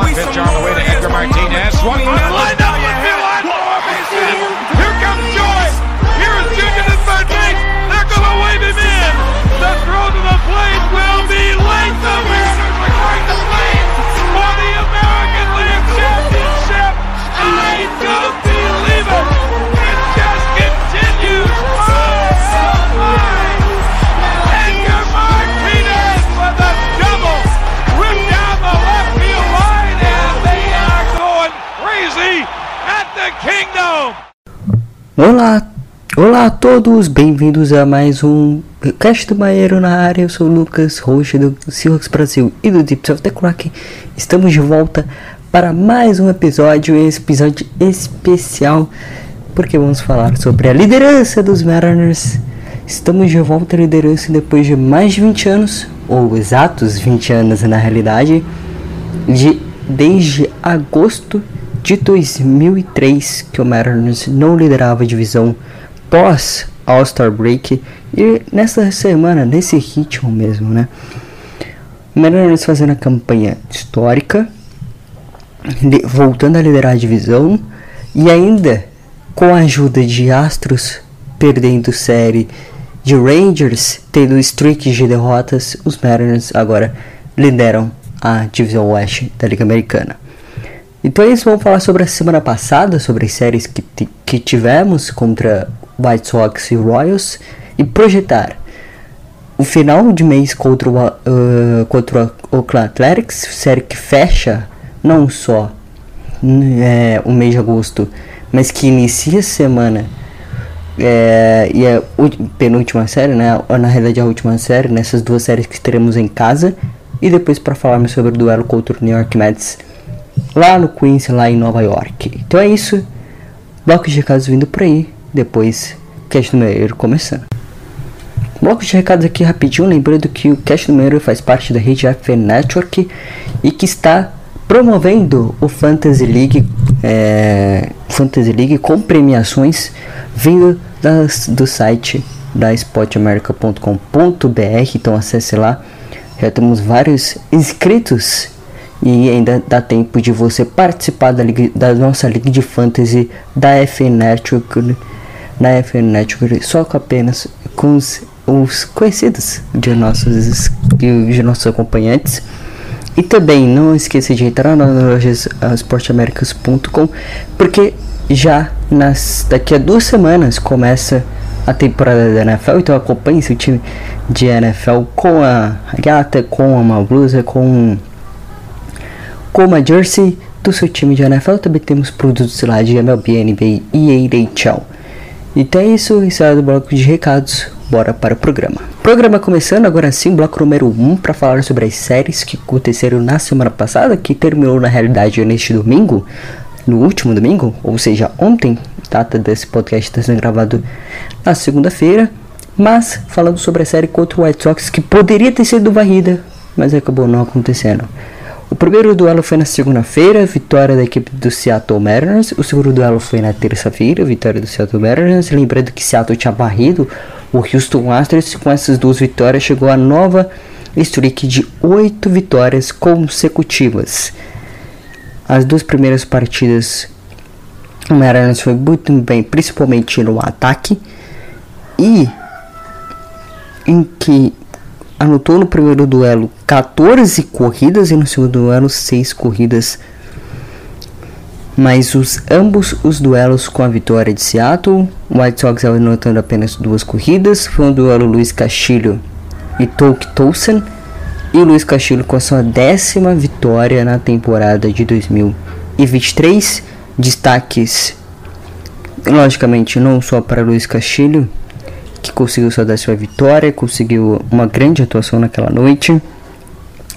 one pitch on the way to Edgar Martinez. Swung Olá, olá a todos, bem-vindos a mais um Cast do Maieiro na área. Eu sou o Lucas, host do Seahawks Brasil e do Deep of the Crack. Estamos de volta para mais um episódio, esse episódio especial, porque vamos falar sobre a liderança dos Mariners. Estamos de volta à liderança depois de mais de 20 anos, ou exatos 20 anos na realidade, de desde agosto de 2003 que o Mariners não liderava a divisão pós All-Star Break e nessa semana, nesse ritmo mesmo, né? O Mariners fazendo a campanha histórica, voltando a liderar a divisão e ainda com a ajuda de Astros perdendo série de Rangers tendo streak de derrotas, os Mariners agora lideram a divisão oeste da Liga Americana. Então eles vão falar sobre a semana passada, sobre as séries que, que tivemos contra White Sox e Royals e projetar o final de mês contra o, uh, contra o Oakland Athletics, série que fecha não só é, o mês de agosto, mas que inicia a semana é, e ulti- penúltima série, né? Na realidade a última série, nessas duas séries que teremos em casa. E depois para falarmos sobre o duelo contra o New York Mets lá no Queens, lá em Nova York. Então é isso. Blocos de recados vindo por aí. Depois, cast número começando. Blocos de recados aqui rapidinho, lembrando que o Cast número faz parte da rede FN Network e que está promovendo o Fantasy League, é, Fantasy League com premiações vindo das, do site da sportamerica.com.br, então acesse lá. Já temos vários inscritos e ainda dá tempo de você participar da, liga, da nossa liga de fantasy da FN Network, na FN Network, só com apenas com os, os conhecidos de nossos, de nossos acompanhantes. E também não esqueça de entrar nas lojas ah, esporteamericas.com porque já nas, daqui a duas semanas começa a temporada da NFL, então acompanhe seu time de NFL com a gata, com uma blusa, com com uma jersey do seu time de NFL. Também temos produtos lá de MLB, NBA e NHL. Então é isso, isso é do bloco de recados. Bora para o programa. Programa começando agora sim, bloco número 1 um, para falar sobre as séries que aconteceram na semana passada, que terminou na realidade neste domingo, no último domingo, ou seja, ontem, data desse podcast está sendo gravado na segunda-feira, mas falando sobre a série contra o White Sox que poderia ter sido varrida, mas acabou não acontecendo. O primeiro duelo foi na segunda-feira, vitória da equipe do Seattle Mariners. O segundo duelo foi na terça-feira, vitória do Seattle Mariners. Lembrando que Seattle tinha barrido o Houston Astros. Com essas duas vitórias, chegou a nova streak de oito vitórias consecutivas. As duas primeiras partidas, o Mariners foi muito bem, principalmente no ataque. E em que anotou no primeiro duelo 14 corridas e no segundo duelo 6 corridas Mas os ambos os duelos com a vitória de Seattle, o White Sox anotando apenas duas corridas, foi um duelo Luiz Castilho e Touk Tolson, e Luiz Castilho com a sua décima vitória na temporada de 2023. Destaques, logicamente, não só para Luiz Castilho, conseguiu sua décima vitória, conseguiu uma grande atuação naquela noite.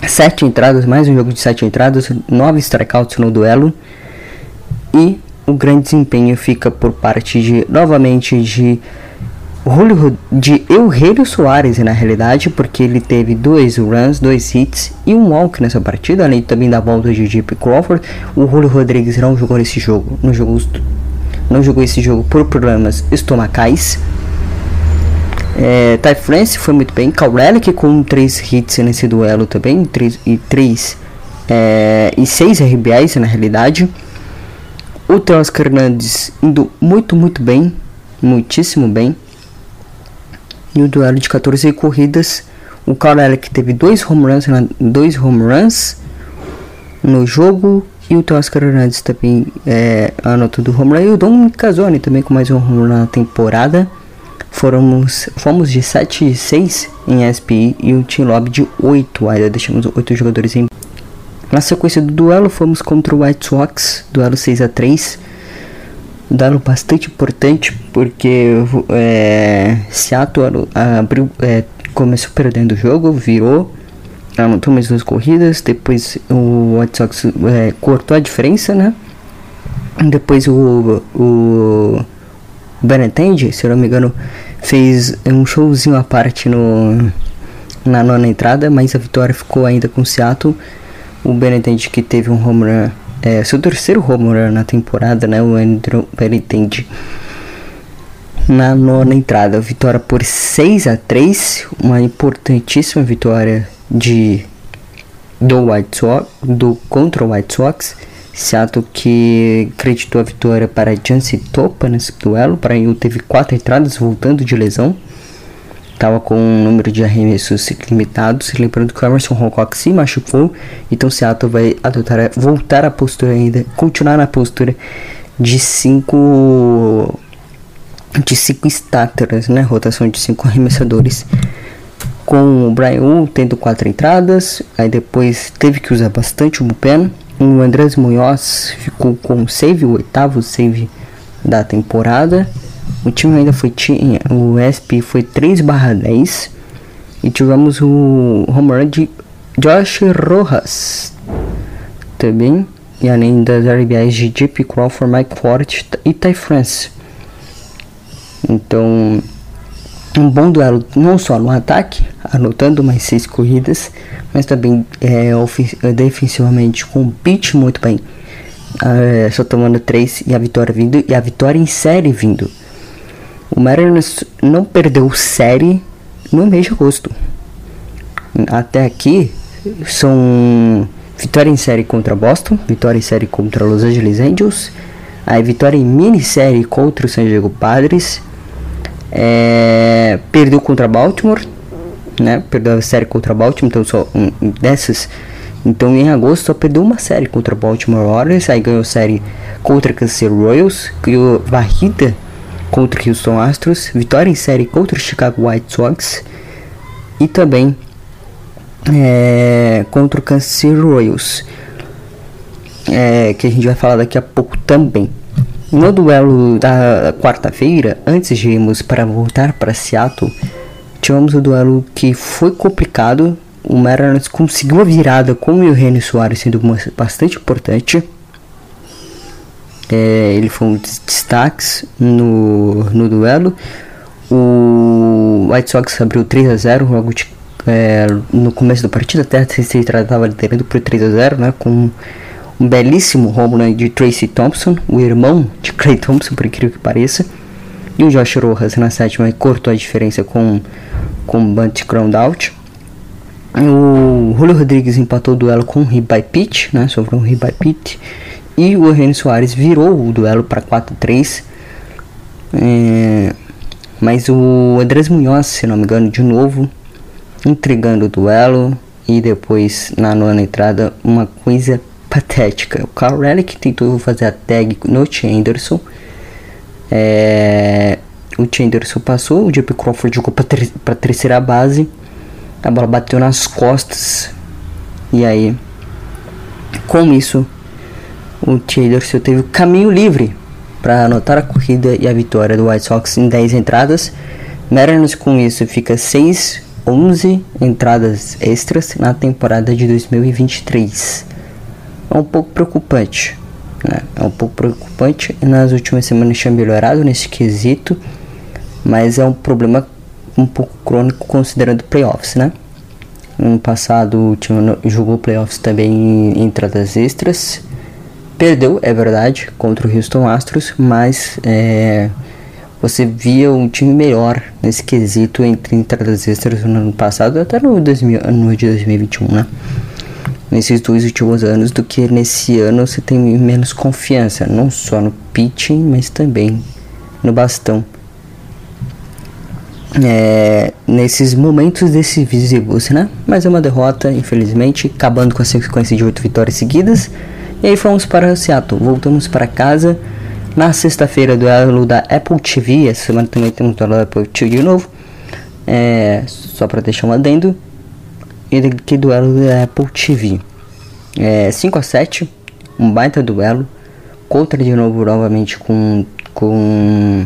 Sete entradas, mais um jogo de sete entradas, nove strikeouts no duelo. E o grande desempenho fica por parte de, novamente, de Julio, de Eugenio Soares, na realidade, porque ele teve dois runs, dois hits e um walk nessa partida, além também da volta de Jeep Crawford. O Julio Rodrigues não jogou nesse jogo, não jogou, não jogou esse jogo por problemas estomacais. É, Ty France foi muito bem. Kaurelic com 3 hits nesse duelo também. 3 e 3 é, e 6 RBIs na realidade. O Teoscar Hernandes indo muito, muito bem. Muitíssimo bem. E o duelo de 14 corridas. O Kaurelic teve dois home runs, dois home runs no jogo. E o Teoscar Hernandes também é, anotou do home run. E o Dom Casoni também com mais um home run na temporada. Fomos, fomos de 7 e 6 em SPI e o Team Lobby de 8. Ainda deixamos 8 jogadores em. Na sequência do duelo, fomos contra o White Sox, duelo 6 a 3 Duelo bastante importante porque é, Seattle abriu, é, começou perdendo o jogo, virou, anotou mais duas corridas. Depois o White Sox é, cortou a diferença, né? Depois o, o Benetendi, se eu não me engano, fez um showzinho à parte no, na nona entrada, mas a vitória ficou ainda com o Seattle. O Benetendi que teve um home run, é, seu terceiro home run na temporada, né? O Andrew Benetendi na nona entrada, vitória por 6 a 3 uma importantíssima vitória de do White Sox, do contra o White Sox. Seattle que acreditou a vitória para Jancy Topa nesse duelo. Para ele teve quatro entradas voltando de lesão. Estava com um número de arremessos limitados. Lembrando que o Emerson Hancock se machucou. Então Seattle vai adotar, voltar a postura ainda, continuar na postura de cinco de cinco starters, né? Rotação de cinco arremessadores. Com o Brian Wu tendo quatro entradas. Aí depois teve que usar bastante o bullpen o Andrés Munhoz ficou com o save, o oitavo save da temporada. O time ainda foi tinha, o SP foi 3/10 e tivemos o home run de Josh Rojas também e além das RBIs de JP Crawford, Mike Ford e Ty France. Então, um bom duelo não só no ataque, anotando mais seis corridas, mas também é, defensivamente com o pitch muito bem. É, só tomando três e a vitória vindo e a vitória em série vindo. O Mariners não perdeu série no mês de agosto. Até aqui são vitória em série contra Boston, vitória em série contra Los Angeles Angels, aí vitória em mini série contra o San Diego Padres é, perdeu contra Baltimore, né? Perdeu a série contra Baltimore, então só um, dessas. Então em agosto só perdeu uma série contra Baltimore Orioles, aí ganhou série contra Kansas Royals, ganhou varrida contra Houston Astros, vitória em série contra Chicago White Sox e também é, contra o Kansas Royals, é, que a gente vai falar daqui a pouco também. No duelo da quarta-feira, antes de irmos para voltar para Seattle, tivemos o um duelo que foi complicado. O Mariners conseguiu a virada com o Eugenio Soares sendo bastante importante. É, ele foi um dos destaques no, no duelo. O White Sox abriu 3 a 0 logo de, é, no começo da partida, até a terceira entrada estava liderando por 3 a 0 né, com um belíssimo home run de Tracy Thompson, o irmão de Clay Thompson, por incrível que pareça. E o Josh Rojas na sétima cortou a diferença com com bunt ground out. O Julio Rodrigues empatou o duelo com um hit by pitch, né? Sobrou um hit by pitch. E o Eugenio Soares virou o duelo para 4-3. É, mas o Andrés Munhoz, se não me engano, de novo, entregando o duelo. E depois, na nona entrada, uma coisa patética. O Carl Relic tentou fazer a tag no Chanderson. É, o Chanderson passou, o JP Crawford jogou para ter, a terceira base. A bola bateu nas costas. E aí, com isso, o Chanderson teve o caminho livre para anotar a corrida e a vitória do White Sox em 10 entradas. Mariners com isso fica 6 11 entradas extras na temporada de 2023. É um pouco preocupante. Né? É um pouco preocupante. Nas últimas semanas tinha melhorado nesse quesito, mas é um problema um pouco crônico considerando playoffs, né? No passado o time jogou playoffs também em entradas extras. Perdeu, é verdade, contra o Houston Astros, mas é, você via um time melhor nesse quesito entre entradas extras no ano passado até no, 2000, no de 2021, né? Nesses dois últimos anos, do que nesse ano você tem menos confiança, não só no pitching, mas também no bastão. É, nesses momentos decisivos, né? Mas é uma derrota, infelizmente, acabando com a sequência de oito vitórias seguidas. E aí fomos para Seattle, voltamos para casa na sexta-feira, duelo da Apple TV. Essa semana também temos duelo da Apple TV de novo. É, só para deixar um adendo. Que duelo da Apple TV. É, 5 a 7 Um baita duelo. Contra de novo, novamente com. Com.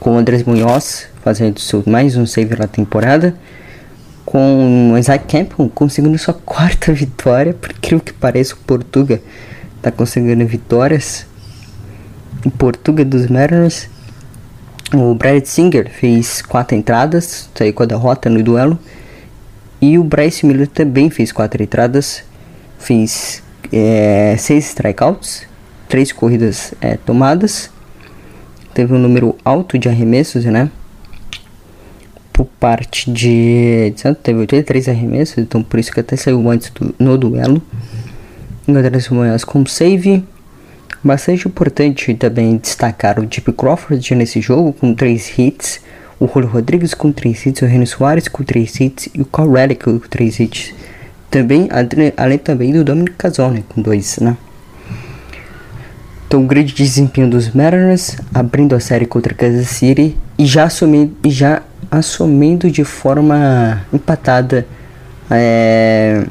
Com Andrés Munhoz. Fazendo seu, mais um save na temporada. Com Isaac Campbell conseguindo sua quarta vitória. Por incrível que pareça, o Portuga tá conseguindo vitórias em Portuga dos Mariners. O Brad Singer fez quatro entradas, saiu com a derrota no duelo. E o Bryce Miller também fez quatro entradas, fez é, seis strikeouts, três corridas é, tomadas. Teve um número alto de arremessos, né? Por parte de. Teve 83 arremessos, então por isso que até saiu antes do, no duelo. Encontramos Moyas com save. Bastante importante também destacar o Deep Crawford nesse jogo com 3 hits, o Julio Rodrigues com 3 hits, o Renan Soares com 3 hits e o Carl Relic com 3 hits. Também, além também do Dominic Casone com 2, né? Então, grande desempenho dos Mariners, abrindo a série contra Kansas City e já assumindo, já assumindo de forma empatada é,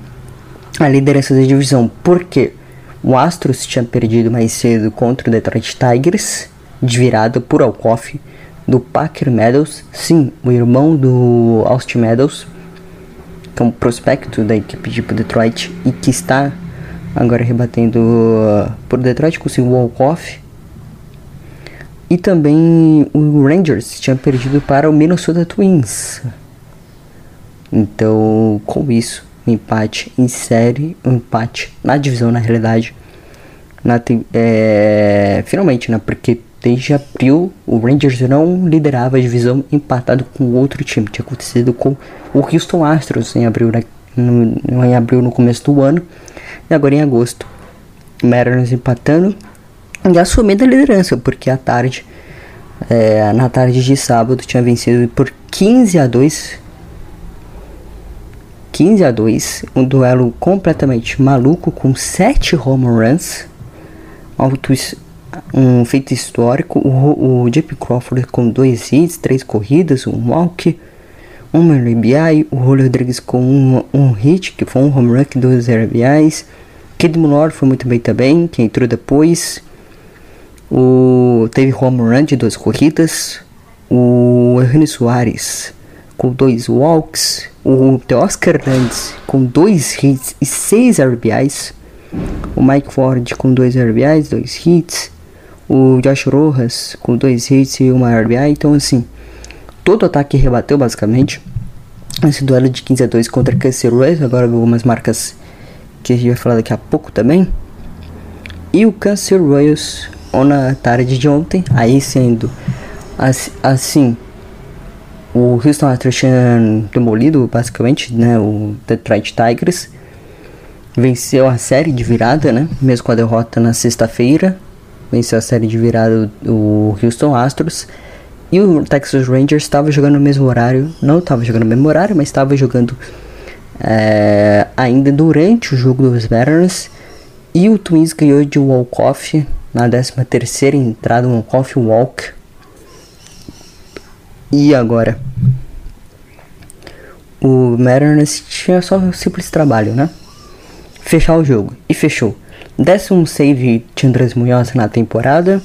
a liderança da divisão. Por quê? O Astros tinha perdido mais cedo contra o Detroit Tigers, de virada por Alcoff, do Parker Meadows, sim, o irmão do Austin Meadows, que é um prospecto da equipe de Detroit e que está agora rebatendo uh, por Detroit com o Walkoff. E também o Rangers tinha perdido para o Minnesota Twins. Então, com isso, um empate em série, um empate na divisão na realidade. Na, é, finalmente, né? Porque desde abril o Rangers não liderava a divisão empatado com outro time. Tinha acontecido com o Houston Astros em abril, né, no, em abril no começo do ano. E agora em agosto. Mariners empatando e assumindo a liderança, porque à tarde, é, na tarde de sábado, tinha vencido por 15 a 2 15 a 2, um duelo completamente maluco com 7 home runs, um feito histórico. O, o JP Crawford com 2 hits, 3 corridas, um walk, um RBI. O Julio Rodrigues com um, um hit, que foi um home run, 2 RBIs. Kid Muller foi muito bem também, que entrou depois. O, teve home run de duas corridas. O Henry Soares com dois walks, o Oscar Hernandes com dois hits e seis RBIs, o Mike Ford com dois RBIs, dois hits, o Josh Rojas com dois hits e uma RBI. Então, assim, todo ataque rebateu basicamente. Esse duelo de 15 a 2 contra Cancer Royals, agora algumas marcas que a gente vai falar daqui a pouco também. E o Cancer Royals, na tarde de ontem, aí sendo assim o Houston Astros demolido basicamente né, o Detroit Tigers. Venceu a série de virada, né? Mesmo com a derrota na sexta-feira. Venceu a série de virada o Houston Astros. E o Texas Rangers estava jogando no mesmo horário. Não estava jogando no mesmo horário, mas estava jogando é, ainda durante o jogo dos Mariners. E o Twins ganhou de walk-off na 13 terceira entrada, um walk-off walk. E agora? O Mariners tinha só um simples trabalho, né? Fechar o jogo. E fechou. Décimo save de Andrés Munhoz na temporada.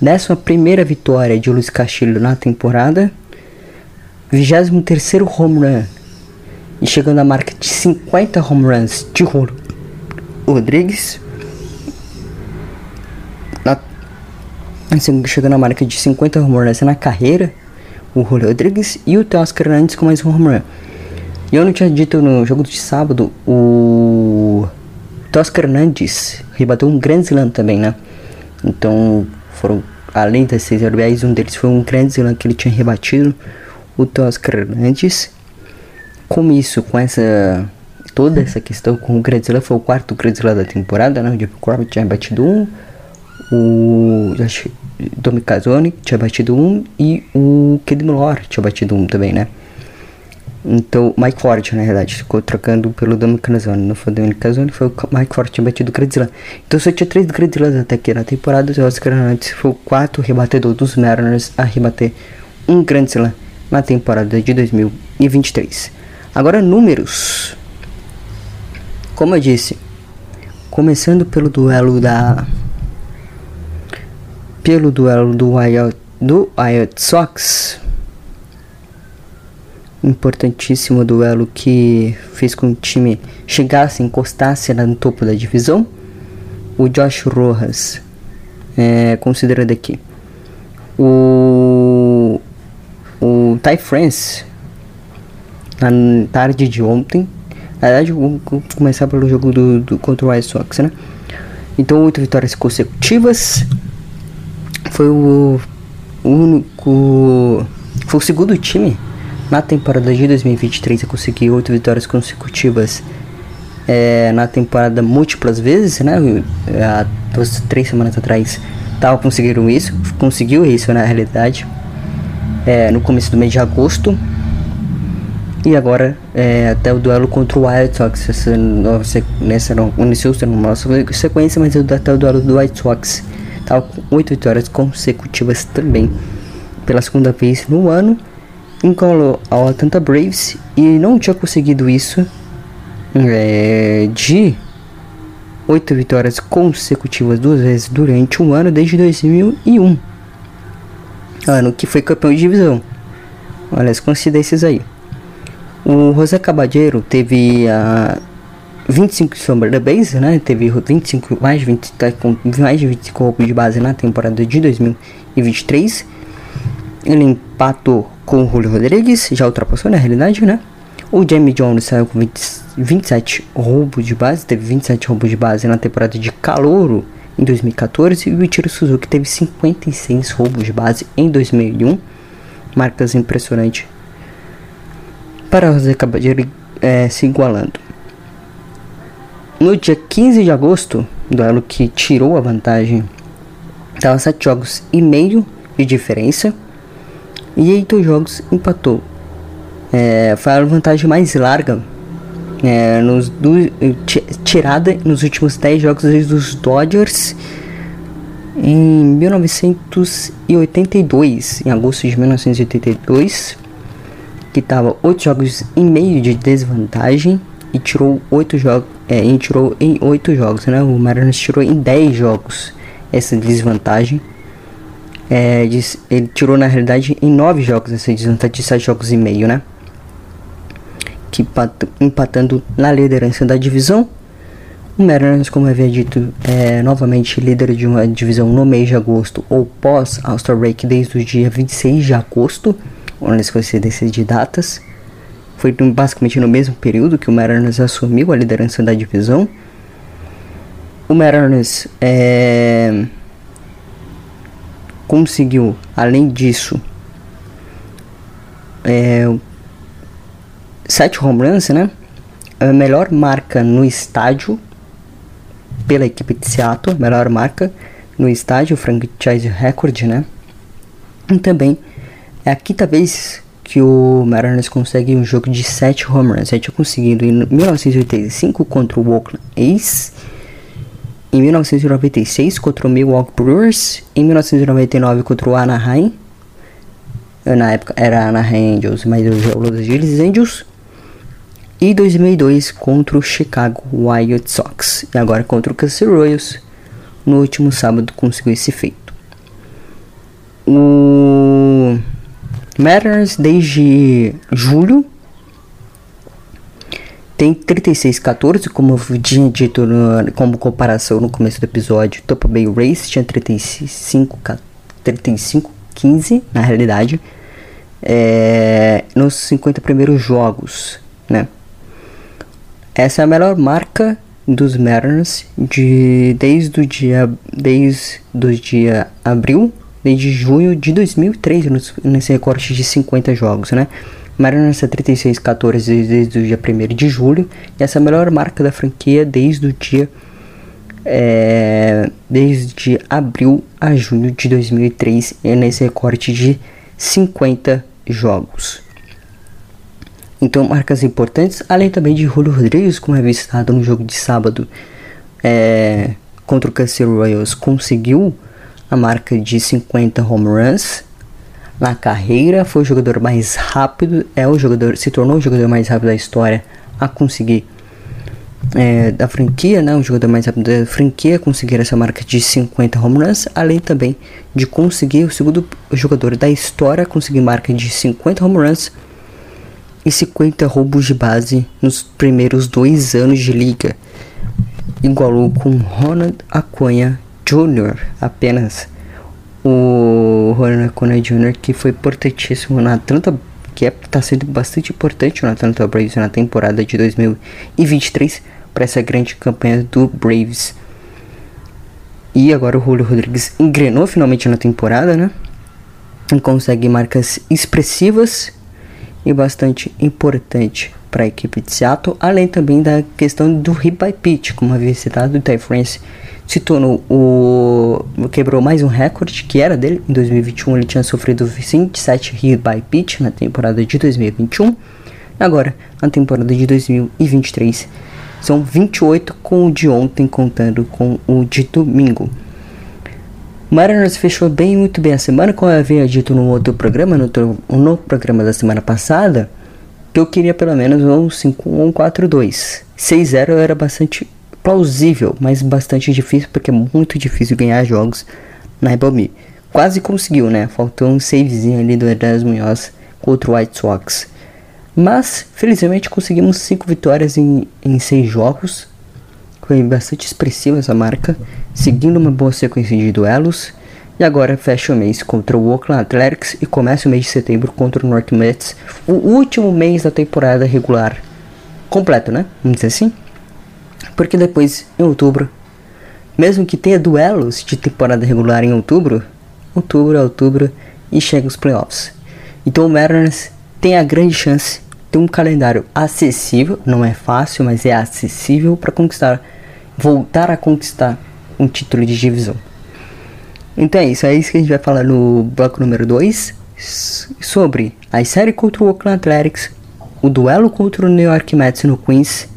Décima primeira vitória de Luiz Castilho na temporada. 23 terceiro home run. E chegando à marca de 50 home runs de Julio Rodrigues. Na, chegando à marca de 50 home runs na carreira. O Julio Rodrigues e o Teoscar Hernandes com mais um home run. E eu não tinha dito no jogo de sábado, o Toscar Hernandes rebateu um grande slam também, né? Então, foram, além das seis RBIs, um deles foi um grande slam que ele tinha rebatido, o Toscar Hernandes. Com isso, com essa, toda essa questão com o grande slam, foi o quarto grande slam da temporada, né? O Jeff Corbett tinha batido um, o Domi Casoni tinha batido um e o Kid Miller tinha batido um também, né? Então, Mike Ford, na verdade, ficou trocando pelo Dominic Casoni. Não foi o Dominic Casoni, foi o Mike que tinha batido o Grand Slam. Então, só tinha três Grand Slams até aqui na temporada. O Oscar Hernandes foi o quarto rebatedor dos Mariners a rebater um Grand Slam na temporada de 2023. Agora, números. Como eu disse, começando pelo duelo da. Pelo duelo do Wild, do Wild Sox importantíssimo duelo que fez com que o time chegasse, encostasse no topo da divisão. O Josh Rojas, é, considerando aqui. O, o Ty France, na tarde de ontem. Na verdade, vou começar pelo jogo do, do contra o White Sox, né? Então, oito vitórias consecutivas. Foi o único. Foi o segundo time na temporada de 2023 eu consegui oito vitórias consecutivas. É, na temporada múltiplas vezes, né? Há duas, três semanas atrás tava conseguindo isso, conseguiu isso na realidade. É, no começo do mês de agosto. E agora é, até o duelo contra o White Sox essa, nessa não iniciou sendo uma sequência, mas até o duelo do White Sox. Tava com oito vitórias consecutivas também pela segunda vez no ano encolou ao Atlanta Braves e não tinha conseguido isso é, de oito vitórias consecutivas duas vezes durante um ano desde 2001 ano que foi campeão de divisão olha as coincidências aí o José Cabadeiro teve a 25 sombra da base, né? Teve 25 mais de 20 tá com mais de 25 roubos de base na temporada de 2023. Ele empatou com o Julio Rodrigues, já ultrapassou na realidade, né? O Jamie Jones saiu com 20, 27 roubos de base, teve 27 roubos de base na temporada de calouro em 2014 e o Ichiro Suzuki teve 56 roubos de base em 2001, marcas impressionantes para José Cabadeiro é, se igualando. No dia 15 de agosto, duelo que tirou a vantagem, estava 7 jogos e meio de diferença e em dois jogos empatou. É, foi a vantagem mais larga é, nos do, tirada nos últimos 10 jogos dos Dodgers em 1982, em agosto de 1982, que estava 8 jogos e meio de desvantagem e tirou 8 jogos, é, e tirou em 8 jogos, né? O Mariners tirou em 10 jogos essa desvantagem. É, ele tirou na realidade em 9 jogos essa desvantagem de 7 jogos e meio, né? Que empatando na liderança da divisão. O Mariners, como havia dito, é novamente líder de uma divisão no mês de agosto ou pós All-Star Break desde o dia 26 de agosto. As coincidências de datas. Foi basicamente no mesmo período que o Mariners assumiu a liderança da divisão. O Mariners é conseguiu, além disso, é, sete home runs, né? A melhor marca no estádio pela equipe de Seattle, melhor marca no estádio, franchise record, né? E também é a quinta vez que o Mariners consegue um jogo de 7 home runs. Já tinha conseguido em 1985 contra o Oakland A's em 1996 contra o Milwaukee Brewers, em 1999 contra o Anaheim, na época era Anaheim Angels, mas hoje é o Los Angeles Angels, e 2002 contra o Chicago White Sox, e agora contra o Kansas Royals, no último sábado conseguiu esse feito. O Mariners desde julho tem 36-14, como eu tinha dito no, como comparação no começo do episódio. Tampa Bay Race tinha 35-15 35, na realidade, é, nos 50 primeiros jogos, né? Essa é a melhor marca dos Mariners de desde o dia desde o dia abril, desde junho de 2003 nesse recorte de 50 jogos, né? Mariners é 36-14 desde o dia 1 de julho. E essa é a melhor marca da franquia desde o dia. É, desde abril a junho de 2003. É nesse recorte de 50 jogos. Então, marcas importantes, além também de Julio Rodrigues, como é visitado no jogo de sábado é, contra o Kansas Royals, conseguiu a marca de 50 home runs na carreira, foi o jogador mais rápido, é o jogador, se tornou o jogador mais rápido da história a conseguir é, da franquia, né, o jogador mais rápido da franquia conseguir essa marca de 50 home runs, além também de conseguir o segundo jogador da história a conseguir marca de 50 home runs e 50 roubos de base nos primeiros dois anos de liga, igualou com Ronald Acuna Jr. apenas o Ronald Acuna Jr. que foi importantíssimo na Atlanta, que está é, sendo bastante importante no Atlanta Braves na temporada de 2023 para essa grande campanha do Braves. E agora o Julio Rodrigues engrenou finalmente na temporada, né? E consegue marcas expressivas e bastante importante para a equipe de Seattle, além também da questão do hit by pitch, como havia citado o Ty France se tornou o quebrou mais um recorde que era dele. Em 2021 ele tinha sofrido 27 hit by pitch na temporada de 2021 agora na temporada de 2023 são 28 com o de ontem contando com o de domingo. Mariners fechou bem muito bem a semana como eu havia dito no outro programa no, outro, no programa da semana passada que eu queria pelo menos um 5 um 4-2 6-0 era bastante plausível, mas bastante difícil porque é muito difícil ganhar jogos na Rebel Quase conseguiu, né? Faltou um savezinho ali do Erasmo Munhoz contra o White Sox. Mas, felizmente, conseguimos 5 vitórias em 6 jogos. Foi bastante expressiva essa marca, seguindo uma boa sequência de duelos. E agora fecha o mês contra o Oakland Athletics e começa o mês de setembro contra o North Mets. O último mês da temporada regular completo, né? Vamos dizer assim. Porque depois, em outubro, mesmo que tenha duelos de temporada regular em outubro, outubro outubro e chega os playoffs. Então o Mariners tem a grande chance de um calendário acessível, não é fácil, mas é acessível para conquistar, voltar a conquistar um título de divisão. Então é isso, é isso que a gente vai falar no bloco número 2 sobre a série contra o Oakland Athletics, o duelo contra o New York Mets no Queens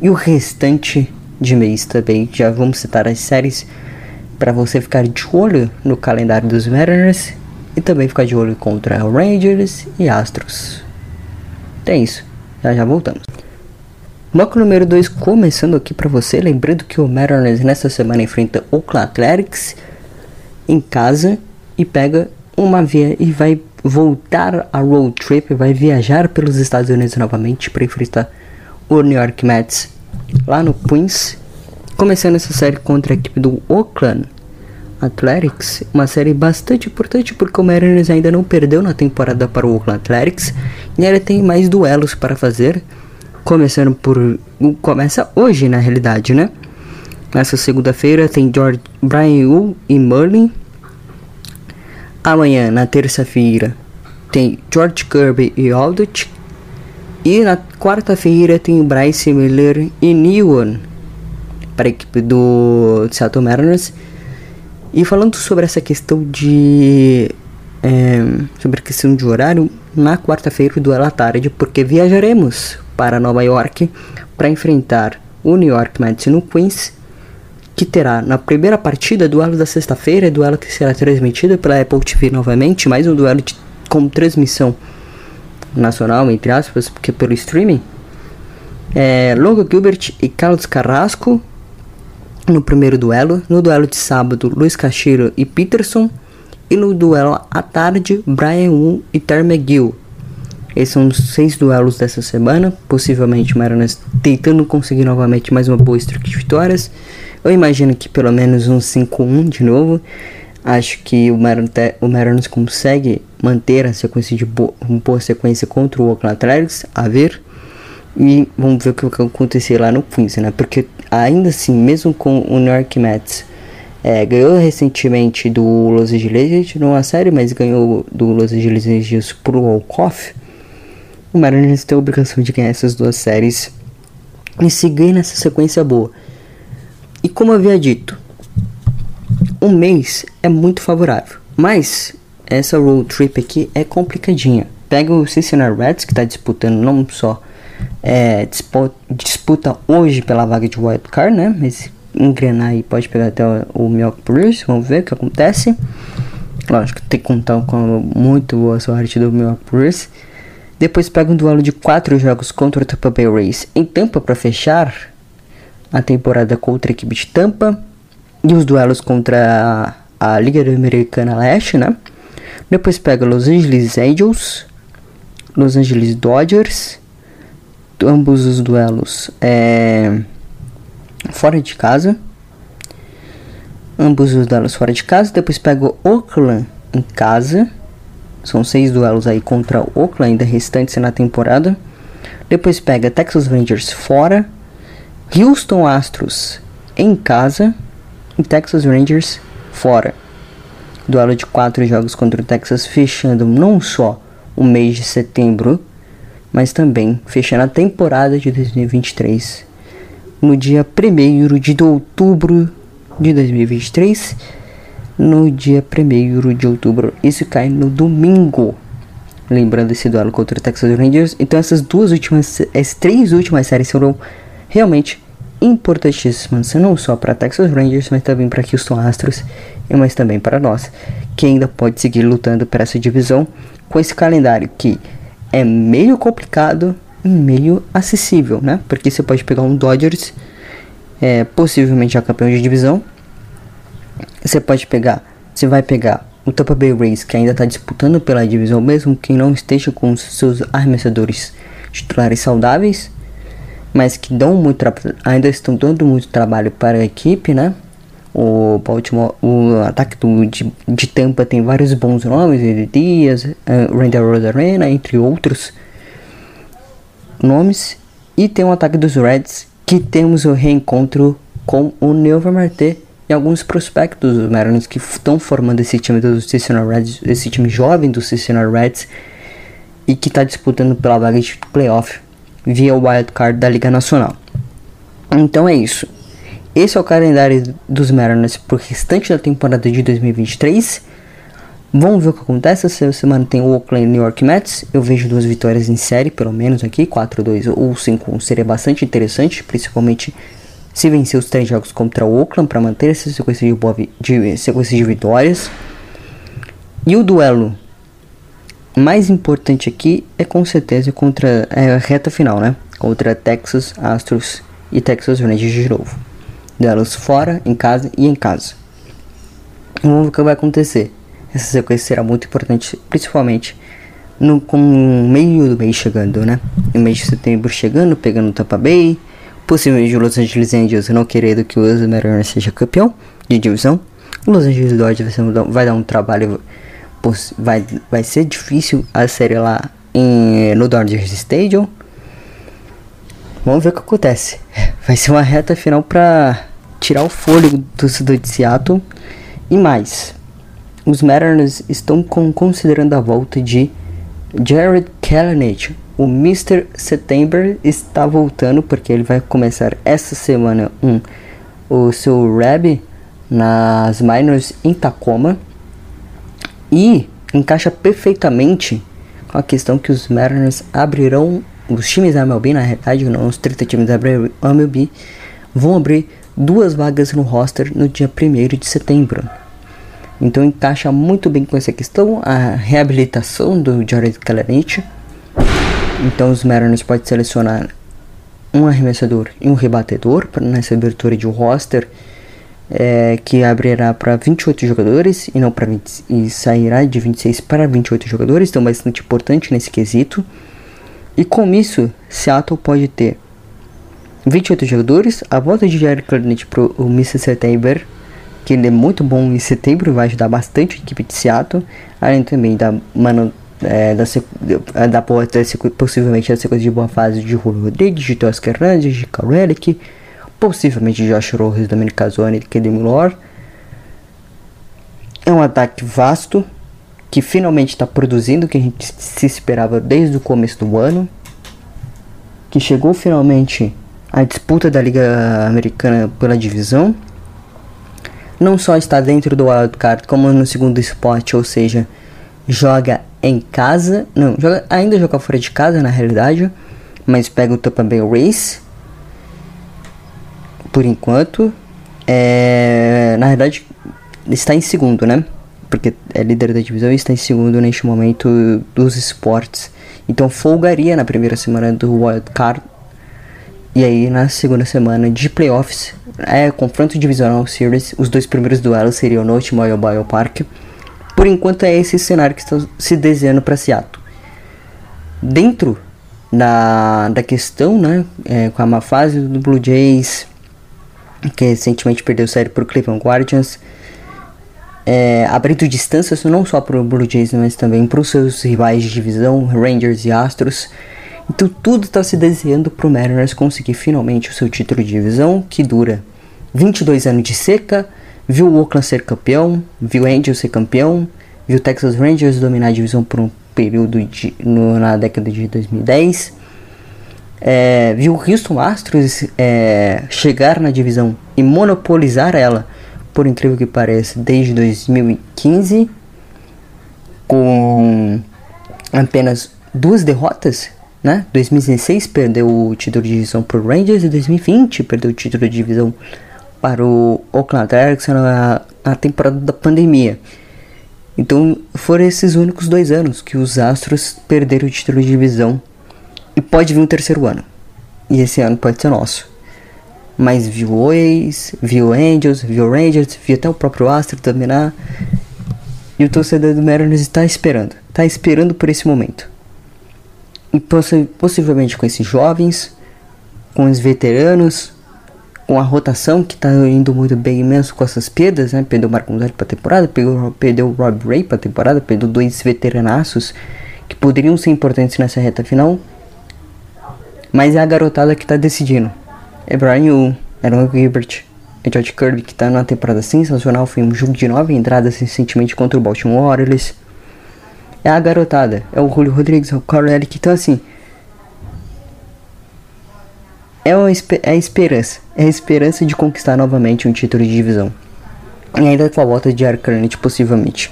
e o restante de mês também. Já vamos citar as séries para você ficar de olho no calendário dos Mariners e também ficar de olho contra Rangers e Astros. Então é isso, já já voltamos. Bloco número 2 começando aqui para você, lembrando que o Mariners nessa semana enfrenta o Athletics em casa e pega uma via e vai voltar a road trip, vai viajar pelos Estados Unidos novamente para enfrentar o New York Mets lá no Queens, começando essa série contra a equipe do Oakland Athletics, uma série bastante importante porque o Mariners ainda não perdeu na temporada para o Oakland Athletics e ainda tem mais duelos para fazer, começando por começa hoje na realidade, né? Nessa segunda-feira tem George Brian Wu e Merlin. Amanhã, na terça-feira, tem George Kirby e Aldrich e na quarta-feira tem Bryce Miller e Newan para a equipe do Seattle Mariners. E falando sobre essa questão de. É, sobre a questão de horário, na quarta-feira, duelo à tarde, porque viajaremos para Nova York para enfrentar o New York Mets no Queens, que terá na primeira partida duelo da sexta-feira, duelo que será transmitido pela Apple TV novamente, mais um duelo de, com transmissão nacional, entre aspas, porque pelo streaming. É, Longo Gilbert e Carlos Carrasco no primeiro duelo. No duelo de sábado, Luiz Castilho e Peterson. E no duelo à tarde, Brian Wu e Ter McGill. Esses são os seis duelos dessa semana. Possivelmente o Mariners tentando conseguir novamente mais uma boa streak de vitórias. Eu imagino que pelo menos um 5-1 de novo. Acho que o Mariners, consegue manter a sequência de boa, uma boa sequência contra o Oakland Athletics. A ver. E vamos ver o que vai acontecer lá no Queens, né? Porque ainda assim, mesmo com o New York Mets é, ganhou recentemente do Los Angeles numa série, mas ganhou do Los Angeles Angels pro Walkoff. O Mariners tem a obrigação de ganhar essas duas séries e seguir nessa sequência boa. E como havia dito, um mês é muito favorável, mas essa road trip aqui é complicadinha. Pega o Cincinnati Reds que está disputando não só é, disputa, disputa hoje pela vaga de wild card, né? Mas engrenar e pode pegar até o, o Milwaukee Brewers. Vamos ver o que acontece. Lógico, tem que contar com muito boa sorte do Milwaukee Brewers. Depois pega um duelo de quatro jogos contra o Tampa Bay Rays em Tampa para fechar a temporada contra a equipe de Tampa e os duelos contra a, a Liga Americana Leste, né? Depois pega Los Angeles Angels, Los Angeles Dodgers, ambos os duelos é, fora de casa, ambos os duelos fora de casa. Depois pega Oakland em casa são seis duelos aí contra o Oakland, ainda restantes na temporada. Depois pega Texas Rangers fora, Houston Astros em casa e Texas Rangers fora. Duelo de quatro jogos contra o Texas, fechando não só o mês de setembro, mas também fechando a temporada de 2023 no dia 1 de outubro de 2023 no dia 1 de outubro. Isso cai no domingo. Lembrando esse duelo contra o Texas Rangers. Então essas duas últimas, as três últimas séries foram realmente importantíssimas, não só para Texas Rangers, mas também para Houston Astros, e mas também para nós, que ainda pode seguir lutando para essa divisão com esse calendário que é meio complicado e meio acessível, né? Porque você pode pegar um Dodgers, é, possivelmente a campeão de divisão, você pode pegar, você vai pegar o Tampa Bay Rays que ainda está disputando pela divisão, mesmo que não esteja com seus arremessadores titulares saudáveis, mas que dão muito ainda estão dando muito trabalho para a equipe, né? O Baltimore, o ataque do, de, de Tampa tem vários bons nomes, Ed Dias, uh, Randall Rosarena, entre outros nomes. E tem o ataque dos Reds, que temos o reencontro com o Neuva Marte e alguns prospectos dos Mariners que estão formando esse time do Cincinnati Reds, esse time jovem do Cincinnati Reds e que está disputando pela vaga de playoff via o wild card da Liga Nacional. Então é isso. Esse é o calendário dos Mariners para o restante da temporada de 2023. Vamos ver o que acontece. Essa semana tem o Oakland New York Mets. Eu vejo duas vitórias em série, pelo menos aqui, 4-2 ou 5-1 seria bastante interessante, principalmente se vencer os três jogos contra o Oakland para manter essa sequência de, boa de, sequência de vitórias. E o duelo mais importante aqui é com certeza contra é, a reta final, né? Contra Texas Astros e Texas Rangers de novo. Duelos fora, em casa e em casa. Vamos ver o que vai acontecer. Essa sequência será muito importante, principalmente no com o meio do mês chegando, né? O mês de setembro chegando, pegando Tampa Bay, Possivelmente o Los Angeles Angels não querendo que o Mariners seja campeão de divisão. O Los Angeles Dodgers vai dar um trabalho. Vai, vai ser difícil a série lá em, no Dodgers Stadium. Vamos ver o que acontece. Vai ser uma reta final para tirar o fôlego do torcedor de Seattle. E mais, os Mariners estão considerando a volta de Jared Kelenic, o Mr. September está voltando porque ele vai começar essa semana um o seu rab nas minors em Tacoma e encaixa perfeitamente com a questão que os Mariners abrirão os times da MLB na realidade não os 30 times da MLB vão abrir duas vagas no roster no dia 1 de setembro. Então encaixa muito bem com essa questão, a reabilitação do Jared Kalanick. Então os Mariners podem selecionar um arremessador e um rebatedor nessa abertura de roster é, que abrirá para 28 jogadores e não para e sairá de 26 para 28 jogadores, então bastante importante nesse quesito. E com isso, Seattle pode ter 28 jogadores, a volta de Jared Clarnett para o Mr. September, que ele é muito bom em setembro e vai ajudar bastante a equipe de Seattle, além também da mano é, da, da, da, possivelmente da sequência de boa fase de Julio Rodrigues, de Tosca Hernandes, de Karelic, possivelmente Josh Rojas, Dominic Casone e Kedem Lore. É um ataque vasto que finalmente está produzindo o que a gente se esperava desde o começo do ano, que chegou finalmente à disputa da Liga Americana pela divisão. Não só está dentro do wildcard, como no segundo spot, ou seja, joga em casa, não, joga, ainda joga fora de casa na realidade, mas pega o Tampa Bay Race por enquanto. É, na verdade, está em segundo, né? Porque é líder da divisão e está em segundo neste momento dos esportes. Então folgaria na primeira semana do Wild Card. E aí na segunda semana de playoffs, é confronto divisional series. Os dois primeiros duelos seriam no T-Mobile Biopark. Por enquanto é esse cenário que está se desenhando para Seattle. Dentro da, da questão, né, é, com a má fase do Blue Jays, que recentemente perdeu série para o Cleveland Guardians, é, abrindo distâncias não só para o Blue Jays, mas também para os seus rivais de divisão, Rangers e Astros. Então tudo está se desenhando para o Mariners conseguir finalmente o seu título de divisão, que dura 22 anos de seca, viu o Oakland ser campeão, viu o Angels ser campeão, viu o Texas Rangers dominar a divisão por um período de, no, na década de 2010 é, viu Houston Astros é, chegar na divisão e monopolizar ela, por incrível que pareça, desde 2015, com apenas duas derrotas. Né? 2016 perdeu o título de divisão para o Rangers e 2020 perdeu o título de divisão para o Oakland Athletics na, na temporada da pandemia. Então foram esses únicos dois anos que os Astros perderam o título de divisão e pode vir um terceiro ano. E esse ano pode ser nosso. Mas viu o Ace, viu Angels, viu Rangers, viu até o próprio Astro dominar. E o torcedor do Mariners está esperando. Está esperando por esse momento. E possi possivelmente com esses jovens, com os veteranos, com a rotação que está indo muito bem imenso com essas perdas, né? Perdeu o Marco Gonzalez para temporada, perdeu, perdeu o Rob Ray para temporada, perdeu dois veteranaços que poderiam ser importantes nessa reta final. Mas é a garotada que tá decidindo. É Brian Yu, Aaron Gilbert, é George Kirby que tá numa temporada sensacional. Foi um jogo de nove entradas recentemente contra o Baltimore Orioles. É a garotada, é o Julio Rodrigues, é o Carl Eric. Então assim. É, uma, é a esperança. É a esperança de conquistar novamente um título de divisão. E ainda com a volta de Arcanite possivelmente.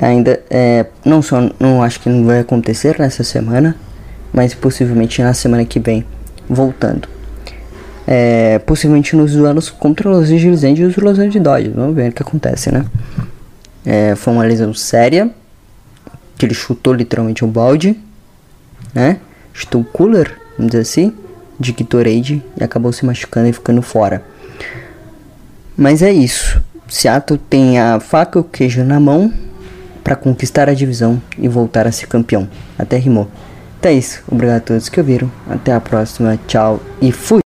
Ainda é, não só não acho que não vai acontecer nessa semana, mas possivelmente na semana que vem, voltando. É, possivelmente nos duelos contra os Angeles Angels e os Los Angeles Dodgers. Vamos ver o que acontece, né? É, foi uma lesão séria, que ele chutou literalmente um balde, né? Chutou o cooler, vamos dizer assim, de Gatorade e acabou se machucando e ficando fora. Mas é isso. Seattle tem a faca e o queijo na mão para conquistar a divisão e voltar a ser campeão. Até rimou. Então é isso. Obrigado a todos que ouviram. Até a próxima. Tchau e fui.